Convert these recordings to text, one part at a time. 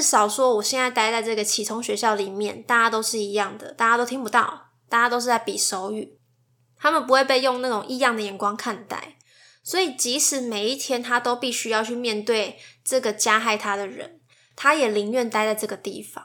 至少说，我现在待在这个启聪学校里面，大家都是一样的，大家都听不到，大家都是在比手语，他们不会被用那种异样的眼光看待。所以，即使每一天他都必须要去面对这个加害他的人，他也宁愿待在这个地方。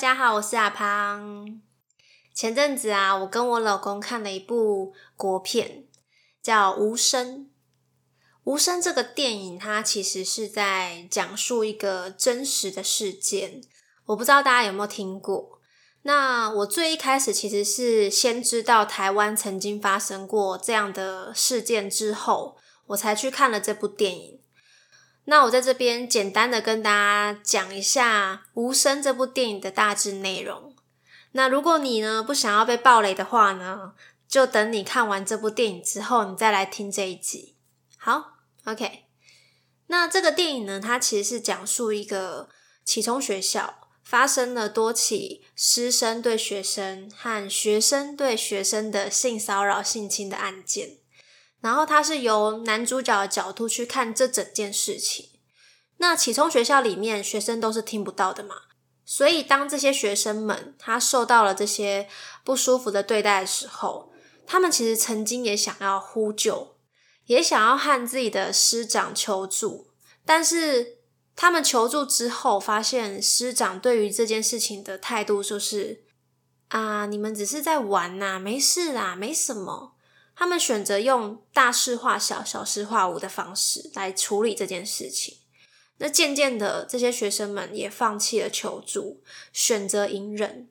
大家好，我是阿胖。前阵子啊，我跟我老公看了一部国片，叫《无声》。《无声》这个电影，它其实是在讲述一个真实的事件。我不知道大家有没有听过。那我最一开始其实是先知道台湾曾经发生过这样的事件之后，我才去看了这部电影。那我在这边简单的跟大家讲一下《无声》这部电影的大致内容。那如果你呢不想要被暴雷的话呢，就等你看完这部电影之后，你再来听这一集。好，OK。那这个电影呢，它其实是讲述一个启聪学校发生了多起师生对学生和学生对学生的性骚扰、性侵的案件。然后他是由男主角的角度去看这整件事情。那启聪学校里面学生都是听不到的嘛，所以当这些学生们他受到了这些不舒服的对待的时候，他们其实曾经也想要呼救，也想要和自己的师长求助，但是他们求助之后，发现师长对于这件事情的态度就是啊，你们只是在玩呐，没事啦，没什么。他们选择用大事化小、小事化无的方式来处理这件事情。那渐渐的，这些学生们也放弃了求助，选择隐忍。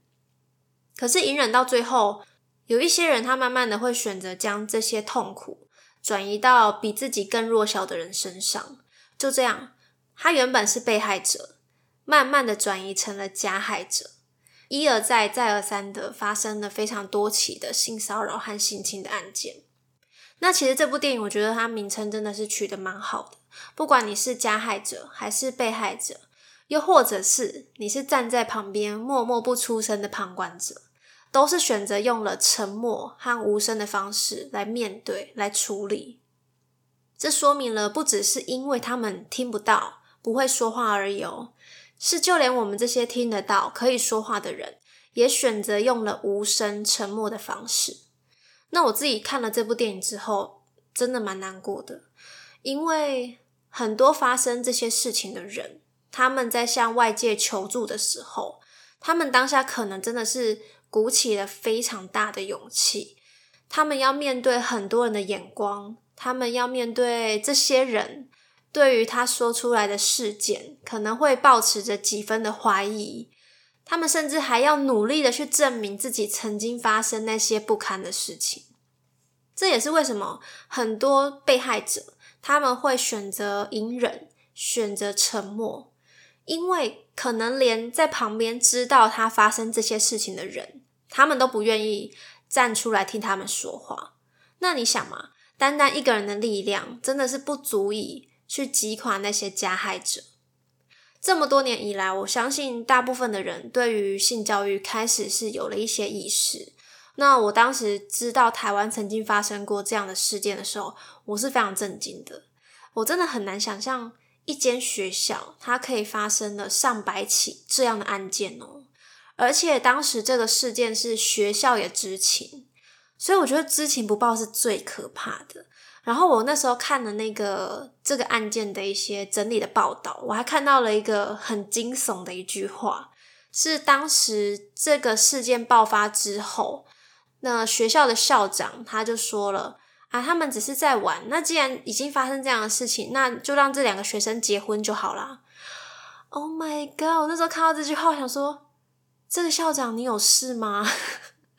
可是隐忍到最后，有一些人他慢慢的会选择将这些痛苦转移到比自己更弱小的人身上。就这样，他原本是被害者，慢慢的转移成了加害者。一而再、再而三的发生了非常多起的性骚扰和性侵的案件。那其实这部电影，我觉得它名称真的是取得蛮好的。不管你是加害者还是被害者，又或者是你是站在旁边默默不出声的旁观者，都是选择用了沉默和无声的方式来面对、来处理。这说明了，不只是因为他们听不到、不会说话而已哦。是，就连我们这些听得到、可以说话的人，也选择用了无声、沉默的方式。那我自己看了这部电影之后，真的蛮难过的，因为很多发生这些事情的人，他们在向外界求助的时候，他们当下可能真的是鼓起了非常大的勇气，他们要面对很多人的眼光，他们要面对这些人。对于他说出来的事件，可能会抱持着几分的怀疑，他们甚至还要努力的去证明自己曾经发生那些不堪的事情。这也是为什么很多被害者他们会选择隐忍、选择沉默，因为可能连在旁边知道他发生这些事情的人，他们都不愿意站出来听他们说话。那你想嘛，单单一个人的力量，真的是不足以。去击垮那些加害者。这么多年以来，我相信大部分的人对于性教育开始是有了一些意识。那我当时知道台湾曾经发生过这样的事件的时候，我是非常震惊的。我真的很难想象一间学校它可以发生了上百起这样的案件哦，而且当时这个事件是学校也知情，所以我觉得知情不报是最可怕的。然后我那时候看了那个这个案件的一些整理的报道，我还看到了一个很惊悚的一句话，是当时这个事件爆发之后，那学校的校长他就说了啊，他们只是在玩。那既然已经发生这样的事情，那就让这两个学生结婚就好啦。Oh my god！我那时候看到这句话，想说，这个校长你有事吗？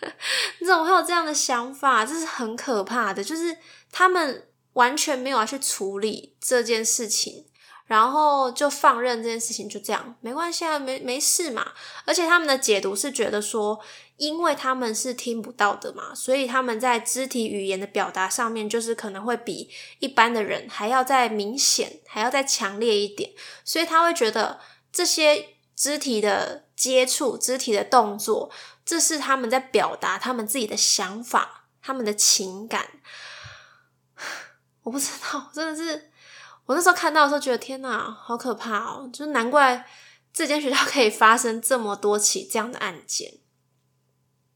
你怎么会有这样的想法？这是很可怕的，就是他们完全没有要去处理这件事情。然后就放任这件事情就这样，没关系啊，没没事嘛。而且他们的解读是觉得说，因为他们是听不到的嘛，所以他们在肢体语言的表达上面，就是可能会比一般的人还要再明显，还要再强烈一点。所以他会觉得这些肢体的接触、肢体的动作，这是他们在表达他们自己的想法、他们的情感。我不知道，真的是。我那时候看到的时候，觉得天哪，好可怕哦！就是难怪这间学校可以发生这么多起这样的案件。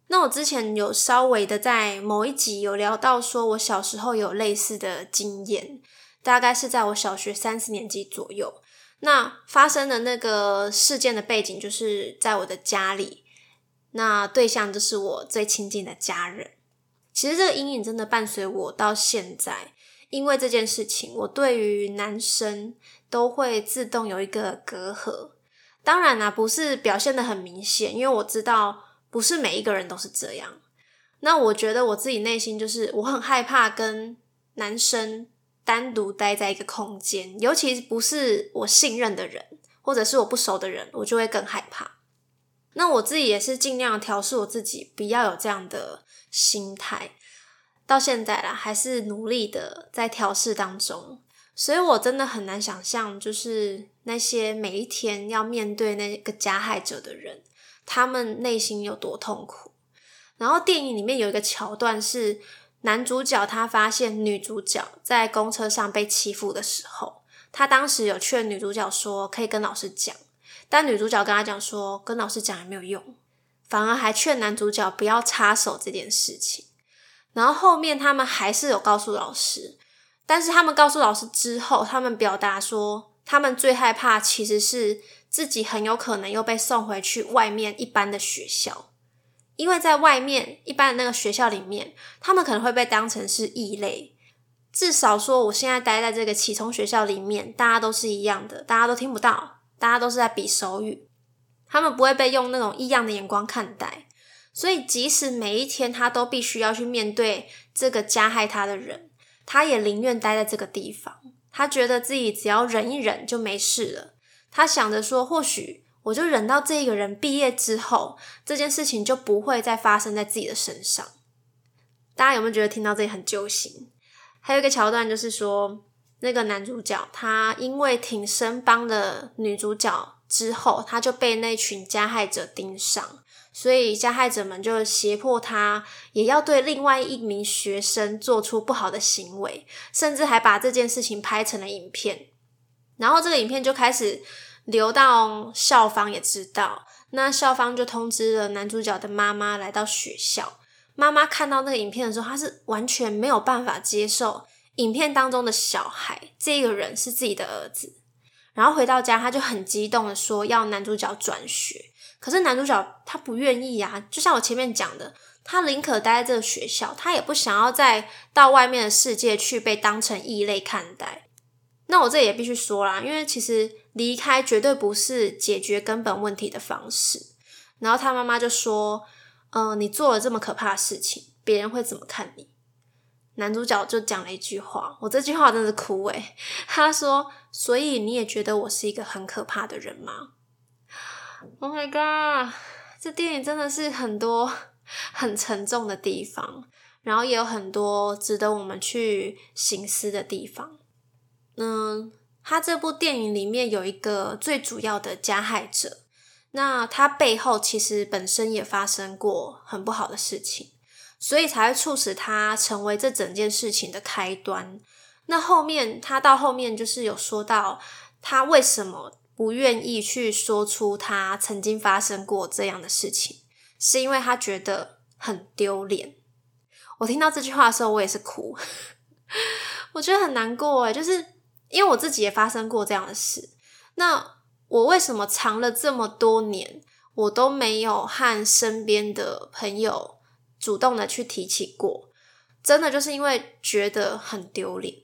那我之前有稍微的在某一集有聊到，说我小时候有类似的经验，大概是在我小学三四年级左右。那发生的那个事件的背景就是在我的家里，那对象就是我最亲近的家人。其实这个阴影真的伴随我到现在。因为这件事情，我对于男生都会自动有一个隔阂。当然啦，不是表现的很明显，因为我知道不是每一个人都是这样。那我觉得我自己内心就是我很害怕跟男生单独待在一个空间，尤其不是我信任的人，或者是我不熟的人，我就会更害怕。那我自己也是尽量调试我自己，不要有这样的心态。到现在啦，还是努力的在调试当中，所以我真的很难想象，就是那些每一天要面对那个加害者的人，他们内心有多痛苦。然后电影里面有一个桥段是男主角他发现女主角在公车上被欺负的时候，他当时有劝女主角说可以跟老师讲，但女主角跟他讲说跟老师讲也没有用，反而还劝男主角不要插手这件事情。然后后面他们还是有告诉老师，但是他们告诉老师之后，他们表达说，他们最害怕其实是自己很有可能又被送回去外面一般的学校，因为在外面一般的那个学校里面，他们可能会被当成是异类，至少说我现在待在这个启聪学校里面，大家都是一样的，大家都听不到，大家都是在比手语，他们不会被用那种异样的眼光看待。所以，即使每一天他都必须要去面对这个加害他的人，他也宁愿待在这个地方。他觉得自己只要忍一忍就没事了。他想着说，或许我就忍到这个人毕业之后，这件事情就不会再发生在自己的身上。大家有没有觉得听到这里很揪心？还有一个桥段就是说，那个男主角他因为挺身帮的女主角之后，他就被那群加害者盯上。所以加害者们就胁迫他，也要对另外一名学生做出不好的行为，甚至还把这件事情拍成了影片。然后这个影片就开始流到校方，也知道，那校方就通知了男主角的妈妈来到学校。妈妈看到那个影片的时候，她是完全没有办法接受影片当中的小孩这个人是自己的儿子。然后回到家，他就很激动的说要男主角转学。可是男主角他不愿意呀，就像我前面讲的，他宁可待在这个学校，他也不想要再到外面的世界去被当成异类看待。那我这也必须说啦，因为其实离开绝对不是解决根本问题的方式。然后他妈妈就说：“嗯，你做了这么可怕的事情，别人会怎么看你？”男主角就讲了一句话，我这句话真的是哭诶。他说：“所以你也觉得我是一个很可怕的人吗？” Oh my god！这电影真的是很多很沉重的地方，然后也有很多值得我们去醒思的地方。嗯，他这部电影里面有一个最主要的加害者，那他背后其实本身也发生过很不好的事情，所以才会促使他成为这整件事情的开端。那后面他到后面就是有说到他为什么。不愿意去说出他曾经发生过这样的事情，是因为他觉得很丢脸。我听到这句话的时候，我也是哭，我觉得很难过诶就是因为我自己也发生过这样的事。那我为什么藏了这么多年，我都没有和身边的朋友主动的去提起过？真的就是因为觉得很丢脸。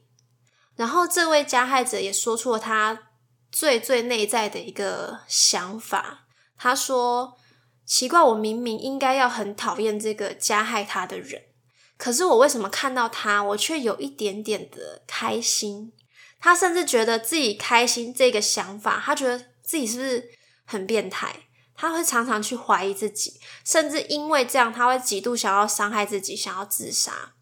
然后这位加害者也说出了他最最内在的一个想法，他说：“奇怪，我明明应该要很讨厌这个加害他的人，可是我为什么看到他，我却有一点点的开心？他甚至觉得自己开心这个想法，他觉得自己是不是很变态？他会常常去怀疑自己，甚至因为这样，他会极度想要伤害自己，想要自杀。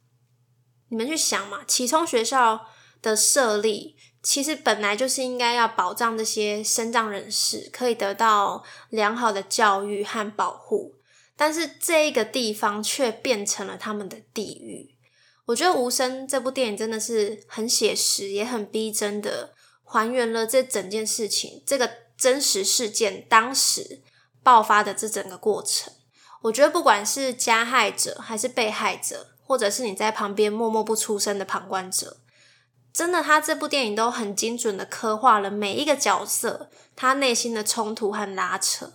你们去想嘛，启聪学校。”的设立其实本来就是应该要保障这些身障人士可以得到良好的教育和保护，但是这一个地方却变成了他们的地狱。我觉得《无声》这部电影真的是很写实，也很逼真的还原了这整件事情，这个真实事件当时爆发的这整个过程。我觉得不管是加害者还是被害者，或者是你在旁边默默不出声的旁观者。真的，他这部电影都很精准的刻画了每一个角色他内心的冲突和拉扯，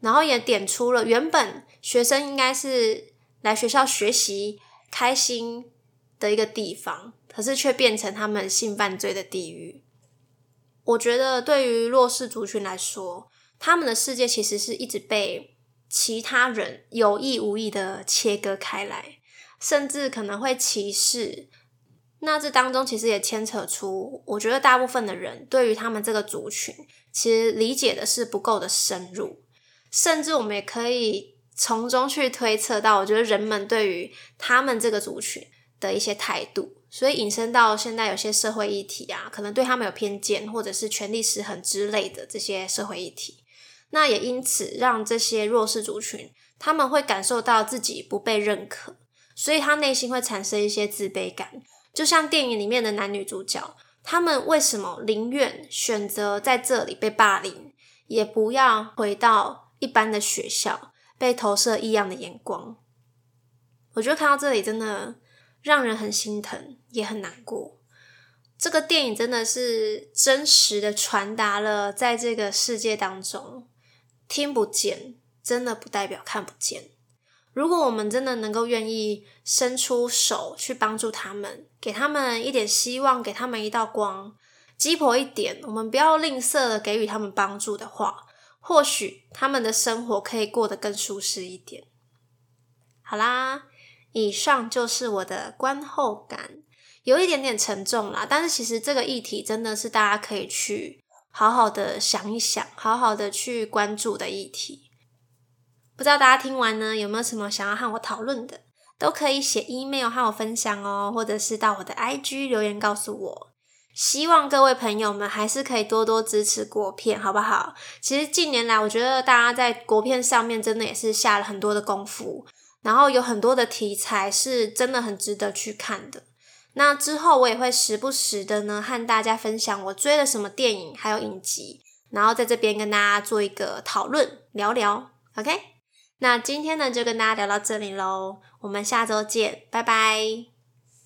然后也点出了原本学生应该是来学校学习开心的一个地方，可是却变成他们性犯罪的地狱。我觉得对于弱势族群来说，他们的世界其实是一直被其他人有意无意的切割开来，甚至可能会歧视。那这当中其实也牵扯出，我觉得大部分的人对于他们这个族群，其实理解的是不够的深入，甚至我们也可以从中去推测到，我觉得人们对于他们这个族群的一些态度，所以引申到现在有些社会议题啊，可能对他们有偏见，或者是权力失衡之类的这些社会议题，那也因此让这些弱势族群他们会感受到自己不被认可，所以他内心会产生一些自卑感。就像电影里面的男女主角，他们为什么宁愿选择在这里被霸凌，也不要回到一般的学校被投射异样的眼光？我觉得看到这里真的让人很心疼，也很难过。这个电影真的是真实的传达了，在这个世界当中，听不见真的不代表看不见。如果我们真的能够愿意伸出手去帮助他们，给他们一点希望，给他们一道光，鸡婆一点，我们不要吝啬的给予他们帮助的话，或许他们的生活可以过得更舒适一点。好啦，以上就是我的观后感，有一点点沉重啦，但是其实这个议题真的是大家可以去好好的想一想，好好的去关注的议题。不知道大家听完呢，有没有什么想要和我讨论的，都可以写 email 和我分享哦，或者是到我的 IG 留言告诉我。希望各位朋友们还是可以多多支持国片，好不好？其实近年来，我觉得大家在国片上面真的也是下了很多的功夫，然后有很多的题材是真的很值得去看的。那之后我也会时不时的呢，和大家分享我追了什么电影，还有影集，然后在这边跟大家做一个讨论聊聊，OK？那今天呢，就跟大家聊到这里喽，我们下周见，拜拜。